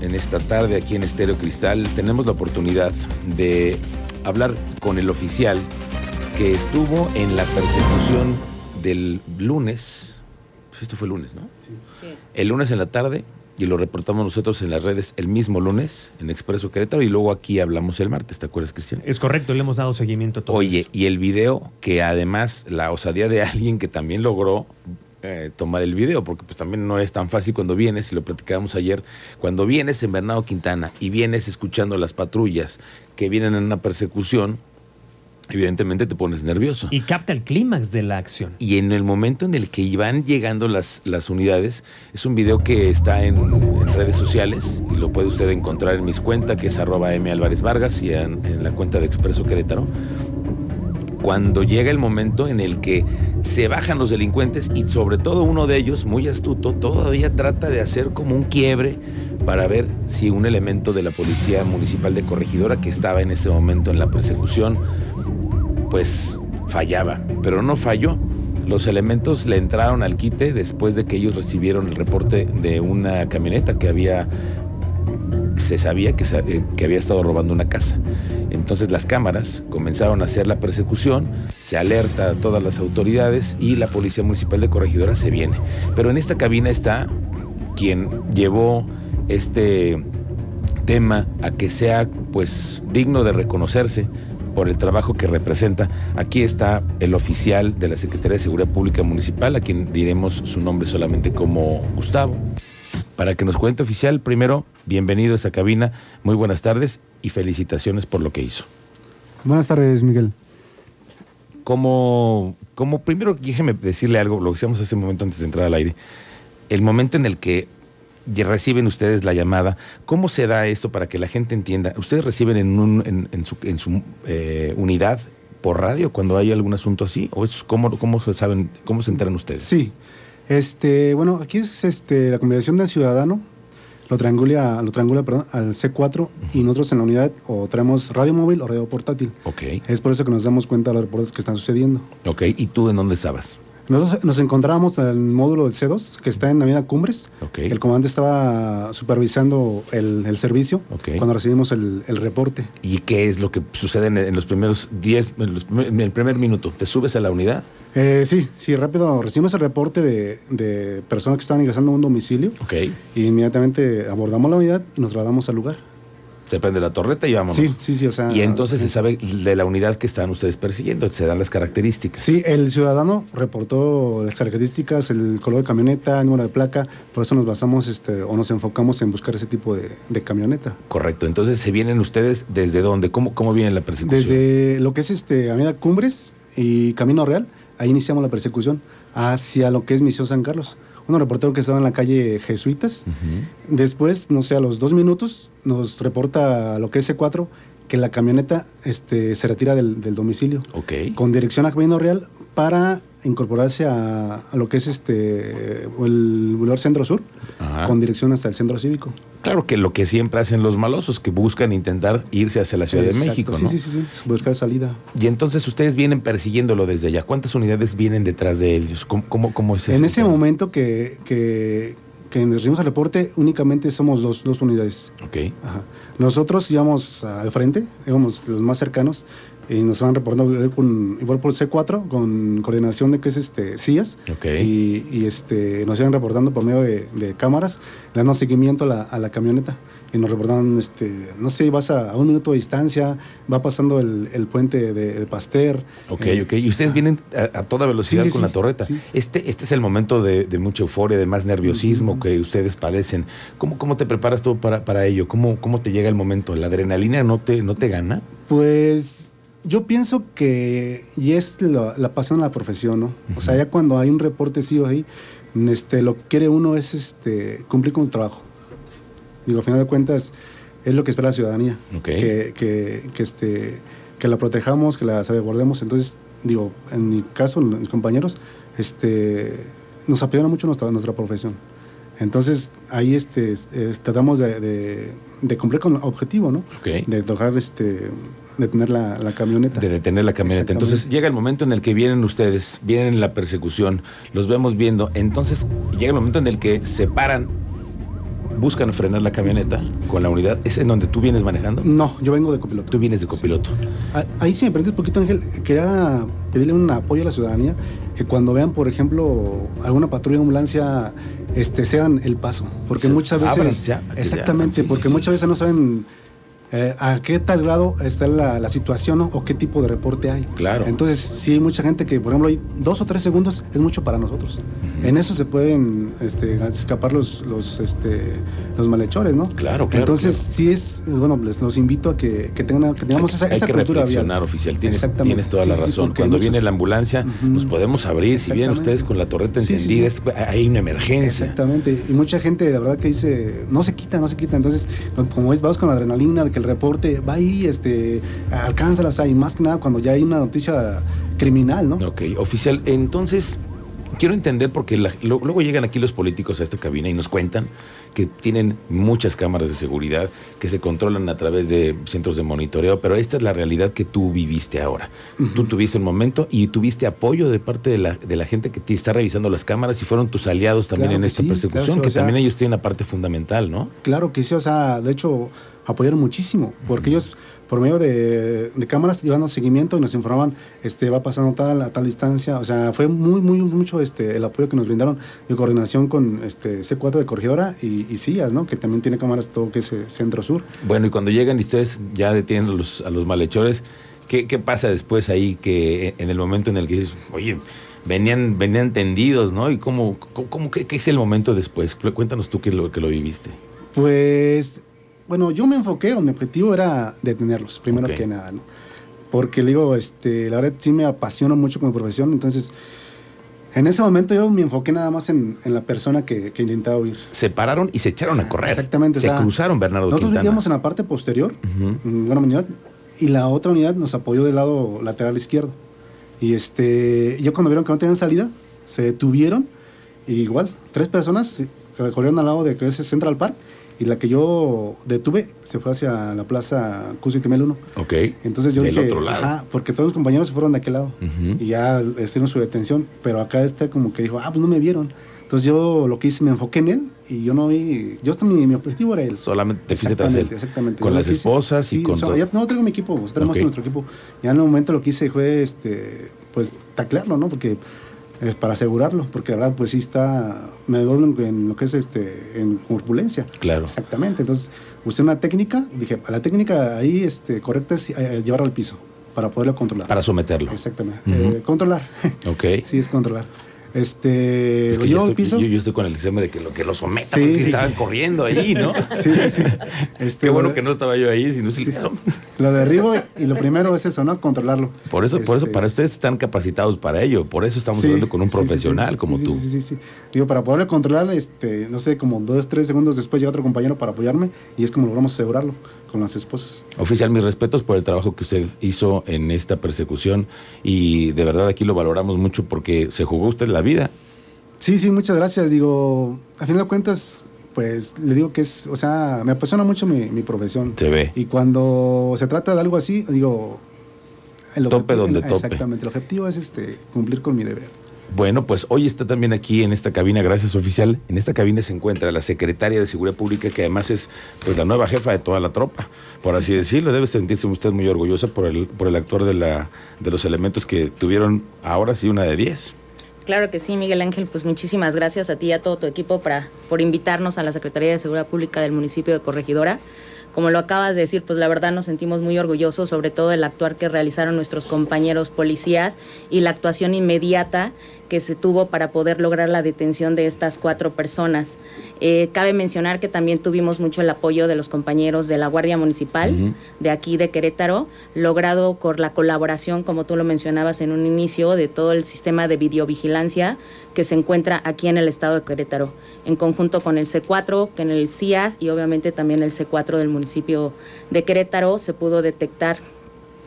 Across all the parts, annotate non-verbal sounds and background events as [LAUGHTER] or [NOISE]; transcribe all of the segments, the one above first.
en esta tarde aquí en Estéreo Cristal tenemos la oportunidad de hablar con el oficial que estuvo en la persecución del lunes. Pues esto fue el lunes, ¿no? Sí. El lunes en la tarde y lo reportamos nosotros en las redes el mismo lunes en Expreso Querétaro y luego aquí hablamos el martes, ¿te acuerdas, Cristian? Es correcto, le hemos dado seguimiento a todo. Oye, eso. y el video que además la osadía de alguien que también logró eh, tomar el video, porque pues también no es tan fácil cuando vienes, y lo platicábamos ayer, cuando vienes en Bernardo Quintana y vienes escuchando las patrullas que vienen en una persecución, evidentemente te pones nervioso. Y capta el clímax de la acción. Y en el momento en el que iban llegando las, las unidades, es un video que está en, en redes sociales y lo puede usted encontrar en mis cuentas, que es arroba M Álvarez Vargas y en, en la cuenta de Expreso Querétaro. Cuando llega el momento en el que se bajan los delincuentes y sobre todo uno de ellos, muy astuto, todavía trata de hacer como un quiebre para ver si un elemento de la Policía Municipal de Corregidora que estaba en ese momento en la persecución pues fallaba, pero no falló. Los elementos le entraron al quite después de que ellos recibieron el reporte de una camioneta que había, se sabía que, eh, que había estado robando una casa. Entonces las cámaras comenzaron a hacer la persecución, se alerta a todas las autoridades y la Policía Municipal de Corregidora se viene. Pero en esta cabina está quien llevó este tema a que sea pues digno de reconocerse por el trabajo que representa. Aquí está el oficial de la Secretaría de Seguridad Pública Municipal, a quien diremos su nombre solamente como Gustavo. Para que nos cuente oficial, primero, bienvenido a esta cabina, muy buenas tardes y felicitaciones por lo que hizo. Buenas tardes, Miguel. Como, como primero, déjeme decirle algo, lo que decíamos hace un momento antes de entrar al aire. El momento en el que reciben ustedes la llamada, ¿cómo se da esto para que la gente entienda? ¿Ustedes reciben en, un- en, en su, en su, eh, unidad por radio cuando hay algún asunto así? ¿O es cómo, cómo se saben, cómo se enteran ustedes? Sí. Este, bueno, aquí es este, la combinación del ciudadano, lo triangula, lo triangula perdón, al C4 y nosotros en la unidad o traemos radio móvil o radio portátil. Ok, Es por eso que nos damos cuenta de los reportes que están sucediendo. ok. ¿Y tú en dónde estabas? Nosotros nos encontramos en el módulo del C2, que está en Avenida Cumbres. Ok. El comandante estaba supervisando el, el servicio cuando recibimos el, el reporte. ¿Y qué es lo que sucede en, en los primeros 10, en, el primer minuto? ¿Te subes a la unidad? Eh, sí, sí, rápido. Recibimos el reporte de, de personas que estaban ingresando a un domicilio. Y inmediatamente abordamos la unidad y nos trasladamos al lugar. Se prende la torreta y vámonos. Sí, sí, sí, o sea. Y entonces se sabe de la unidad que están ustedes persiguiendo, se dan las características. Sí, el ciudadano reportó las características, el color de camioneta, el número de placa, por eso nos basamos este, o nos enfocamos en buscar ese tipo de, de camioneta. Correcto. Entonces se vienen ustedes desde dónde? ¿Cómo, cómo viene la persecución? Desde lo que es este Avenida Cumbres y Camino Real, ahí iniciamos la persecución hacia lo que es Misión San Carlos. Uno reportero que estaba en la calle Jesuitas. Después, no sé, a los dos minutos nos reporta lo que es C4 que la camioneta este, se retira del, del domicilio. Ok. con dirección a Camino Real para incorporarse a, a lo que es este el Boulevard Centro Sur Ajá. con dirección hasta el Centro Cívico. Claro que lo que siempre hacen los malosos, que buscan intentar irse hacia la Ciudad Exacto. de México, Sí, ¿no? sí, sí, sí, buscar salida. Y entonces ustedes vienen persiguiéndolo desde allá. ¿Cuántas unidades vienen detrás de ellos? ¿Cómo, cómo, cómo es eso? En ese momento que, que, que nos recibimos el reporte, únicamente somos dos, dos unidades. Ok. Ajá. Nosotros íbamos al frente, íbamos los más cercanos, y nos van reportando con, igual por C4, con coordinación de que es este CIAS. Ok. Y, y, este, nos iban reportando por medio de, de cámaras, le dando seguimiento a la, a la camioneta. Y nos reportaban, este, no sé, vas a, a un minuto de distancia, va pasando el, el puente de, de Pasteur. Ok, Eh, ok. Y ustedes vienen a, a toda velocidad Sí, sí, con la torreta. sí. Este, este es el momento de, de mucha euforia, de más nerviosismo que ustedes padecen. ¿Cómo, cómo te preparas tú para, para ello? ¿Cómo, ¿Cómo te llega el momento? ¿La adrenalina no te, no te gana? Pues yo pienso que y es la, la pasión a la profesión, ¿no? O sea, ya cuando hay un reporte sí o ahí, este, lo que quiere uno es este, cumplir con el trabajo. Digo, al final de cuentas, es lo que espera la ciudadanía. Ok. Que, que, que, este, que la protejamos, que la salvaguardemos. Entonces, digo, en mi caso, en mis compañeros, este, nos apasiona mucho nuestra, nuestra profesión. Entonces, ahí este, es- tratamos de, de- de cumplir con el objetivo, ¿no? Ok. De tocar, este, detener la, la camioneta. de detener la camioneta. Entonces llega el momento en el que vienen ustedes, vienen en la persecución, los vemos viendo. Entonces llega el momento en el que se paran buscan frenar la camioneta con la unidad. ¿Es en donde tú vienes manejando? No, yo vengo de copiloto. Tú vienes de copiloto. Ah, Ahí sí me un poquito, Ángel. Quería pedirle un apoyo a la ciudadanía que cuando vean, por ejemplo, alguna patrulla de ambulancia, este, sean el paso. Porque Se muchas veces. ya, exactamente, sí, porque sí, sí. muchas veces no saben eh, a qué tal grado está la, la situación ¿no? o qué tipo de reporte hay. Claro. Entonces, sí hay mucha gente que, por ejemplo, hay dos o tres segundos es mucho para nosotros. En eso se pueden este, escapar los, los, este, los malhechores, ¿no? Claro, claro, Entonces, claro. sí es, bueno, les los invito a que, que, tengan, que tengamos hay, esa, hay esa que cultura reflexionar, vial. oficial. Tienes, toda la Sí, razón. Cuando muchos- viene la ambulancia, nos podemos abrir. Si vienen ustedes con la torreta Sí, encendida, es- hay una emergencia. Exactamente. Y mucha gente, la verdad, que dice, no se quita, no se quita. Entonces, como es, vamos con la adrenalina de que el reporte va ahí, este, alcánzala, o sea, y más que nada cuando ya hay una noticia criminal, ¿no? Ok, oficial. Entonces, quiero entender porque la- lo- luego llegan aquí los políticos a esta cabina y nos cuentan que tienen muchas cámaras de seguridad que se controlan a través de centros de monitoreo, pero esta es la realidad que tú viviste ahora. Tú tuviste un momento y tuviste apoyo de parte de la, de la gente que te está revisando las cámaras y fueron tus aliados también Claro en esta sí, persecución, claro, sí, o que sea- también ellos tienen una parte fundamental, ¿no? Claro que sí, o sea, de hecho, apoyaron muchísimo, porque ellos, por medio de, de cámaras, iban seguimiento y nos informaban, este, va pasando tal, a tal distancia, o sea, fue muy, muy, mucho este, el apoyo que nos brindaron de coordinación con este C4 de Corregidora y, y CIAS, ¿no? Que también tiene cámaras todo que es eh, Centro Sur. Bueno, y cuando llegan y ustedes ya detienen a los, a los malhechores, ¿qué, qué pasa después ahí que en el momento en el que dices, oye, venían, venían tendidos, ¿no? ¿Y cómo, cómo, cómo- qué, qué es el momento después? Cu- Cuéntanos tú que lo, que lo viviste. Pues, bueno, yo me enfoqué, o mi objetivo era detenerlos, primero que nada, ¿no? Porque le digo, este, la verdad sí me apasiona mucho como profesión, entonces, en ese momento yo me enfoqué nada más en, en la persona que, que intentaba huir. Se pararon y se echaron a correr. Exactamente. o Se sea, cruzaron Bernardo Nosotros Quintana. íbamos en la parte posterior, mm, una unidad, y la otra unidad nos apoyó del lado lateral izquierdo. Y este, yo cuando vieron que no tenían salida, se detuvieron, y igual, tres personas que corrieron al lado de que es Central Park, y la que yo detuve se fue hacia la plaza Cusi Timel 1. Ok. Entonces yo Del dije, otro lado. ajá, porque todos los compañeros se fueron de aquel lado y ya hicieron su detención, pero acá este como que dijo, ah, pues no me vieron. Entonces yo lo que hice, me enfoqué en él y yo no vi, yo hasta mi, mi objetivo era él. Solamente te fuiste tras él. Exactamente. Con Yo las esposas y sí, con o sea, todo. ya no traigo mi equipo, o sea, tenemos Ok. nuestro equipo. Ya en el momento lo que hice fue, este, pues, taclearlo, ¿no? Porque, eh, para asegurarlo, porque la verdad, pues sí está, me en, lo que es, este, en corpulencia. Claro. Exactamente, entonces usé una técnica, dije, la técnica ahí, este, correcta es eh, llevarlo al piso, para poderlo controlar. Para someterlo. Exactamente. Eh, controlar. [LAUGHS] Ok. sí, es controlar. Este, Es lo que llevo yo, al estoy, yo, yo estoy con el sistema de que lo, que lo someta, Sí. porque estaban corriendo ahí, ¿no? [LAUGHS] Sí, sí, sí. Este, Qué bueno lo- que no estaba yo ahí, sino si Sí. Lo derribo y lo primero es eso, ¿no? Controlarlo. Por eso, por eso, Este, para ustedes están capacitados para ello. Por eso estamos sí, hablando con un profesional como tú. Sí, sí, sí, sí. Digo, para poderlo controlar, este, no sé, como dos, tres segundos después llega otro compañero para apoyarme y es como logramos asegurarlo con las esposas. Oficial, mis respetos por el trabajo que usted hizo en esta persecución y de verdad aquí lo valoramos mucho porque se jugó usted la vida. Sí, sí, muchas gracias. Digo, a fin de cuentas, pues le digo que es, o sea, me apasiona mucho mi, mi profesión. Se ve. Y cuando se trata de algo así, digo... el Tope objetivo- donde tope. Exactamente, el objetivo es este, cumplir con mi deber. Bueno, pues hoy está también aquí en esta cabina, gracias oficial. En esta cabina se encuentra la secretaria de Seguridad Pública, que además es pues la nueva jefa de toda la tropa, por así decirlo. Debe sentirse usted muy orgullosa por el, por el actuar de, la, de los elementos que tuvieron ahora sí una de 10. Claro que sí, Miguel Ángel, pues muchísimas gracias a ti y a todo tu equipo para, por invitarnos a la Secretaría de Seguridad Pública del municipio de Corregidora. Como lo acabas de decir, pues la verdad nos sentimos muy orgullosos, sobre todo del actuar que realizaron nuestros compañeros policías y la actuación inmediata que se tuvo para poder lograr la detención de estas cuatro personas. Eh, cabe mencionar que también tuvimos mucho el apoyo de los compañeros de la Guardia Municipal de aquí de Querétaro, logrado por la colaboración, como tú lo mencionabas en un inicio, de todo el sistema de videovigilancia que se encuentra aquí en el estado de Querétaro, en conjunto con el C4, con el CIAS y obviamente también el C4 del municipio de Querétaro, se pudo detectar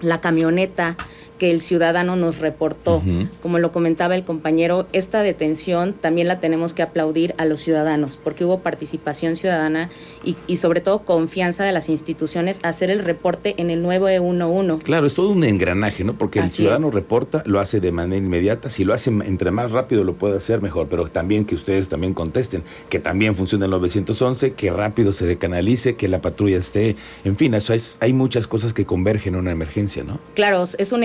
la camioneta que el ciudadano nos reportó. Ujú. Como lo comentaba el compañero, esta detención también la tenemos que aplaudir a los ciudadanos, porque hubo participación ciudadana y, y sobre todo confianza de las instituciones a hacer el reporte en el 911. Claro, es todo un engranaje, ¿no? Porque el Así ciudadano es. reporta, lo hace de manera inmediata. Si lo hace entre más rápido lo puede hacer mejor, pero también que ustedes también contesten, que también funcione el 911, que rápido se decanalice, que la patrulla esté. En fin, eso es- hay muchas cosas que convergen en una emergencia, ¿no? Claro, es un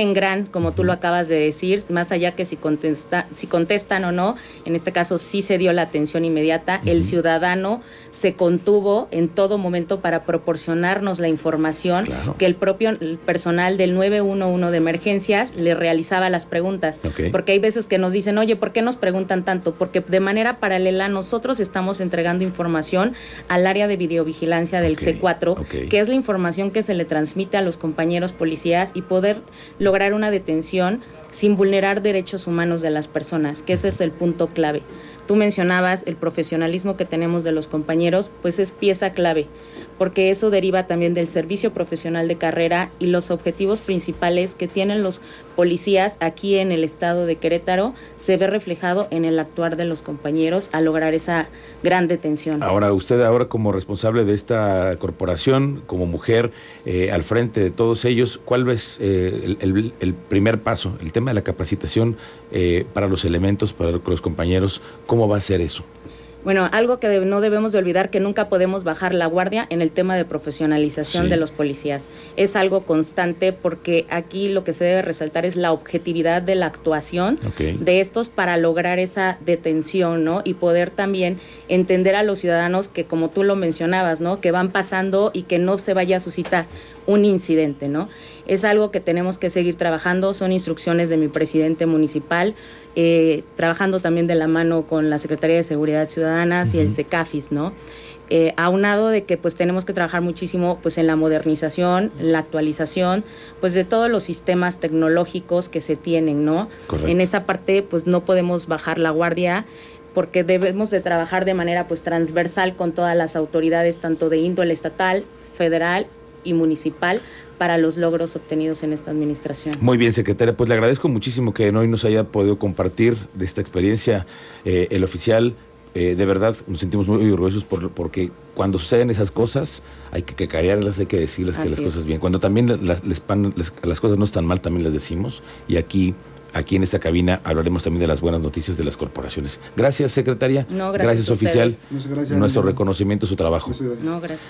como tú lo acabas de decir, más allá que si, contesta, si contestan o no, en este caso sí se dio la atención inmediata, el ciudadano se contuvo en todo momento para proporcionarnos la información Claro. que el propio el personal del 911 de emergencias le realizaba las preguntas. Porque hay veces que nos dicen, oye, ¿por qué nos preguntan tanto? Porque de manera paralela nosotros estamos entregando información al área de videovigilancia del Ok, C4, ok. que es la información que se le transmite a los compañeros policías y poder lograr una detención sin vulnerar derechos humanos de las personas, que ese es el punto clave. Tú mencionabas el profesionalismo que tenemos de los compañeros, pues es pieza clave, porque eso deriva también del servicio profesional de carrera y los objetivos principales que tienen los policías aquí en el estado de Querétaro se ve reflejado en el actuar de los compañeros a lograr esa gran detención. Ahora, usted ahora como responsable de esta corporación, como mujer eh, al frente de todos ellos, ¿cuál es eh, el, primer paso? El tema de la capacitación eh, para los elementos, para los compañeros, ¿cómo va a ser eso? Bueno, algo que no debemos de olvidar que nunca podemos bajar la guardia en el tema de profesionalización Sí. de los policías. Es algo constante porque aquí lo que se debe resaltar es la objetividad de la actuación de estos para lograr esa detención, ¿no? Y poder también entender a los ciudadanos que como tú lo mencionabas, ¿no? Que van pasando y que no se vaya a suscitar un incidente, ¿no? Es algo que tenemos que seguir trabajando, son instrucciones de mi presidente municipal, eh, trabajando también de la mano con la Secretaría de Seguridad Ciudadana y el CECAFIS, ¿no? Eh, aunado de que pues tenemos que trabajar muchísimo pues en la modernización, la actualización, pues de todos los sistemas tecnológicos que se tienen, ¿no? Correcto. En esa parte pues no podemos bajar la guardia porque debemos de trabajar de manera pues transversal con todas las autoridades tanto de índole estatal, federal y municipal para los logros obtenidos en esta administración. Muy bien, secretaria, pues le agradezco muchísimo que hoy nos haya podido compartir de esta experiencia eh, el oficial. eh, de verdad, nos sentimos muy orgullosos por, porque cuando suceden esas cosas hay que cacarearlas, hay que decirles que las es. cosas bien. Cuando también las, les pan- les- las cosas no están mal, también las decimos. Y aquí, aquí en esta cabina hablaremos también de las buenas noticias de las corporaciones. Gracias, secretaria. No, gracias a oficial. gracias. Nuestro reconocimiento a su trabajo. Muchas gracias. No, gracias.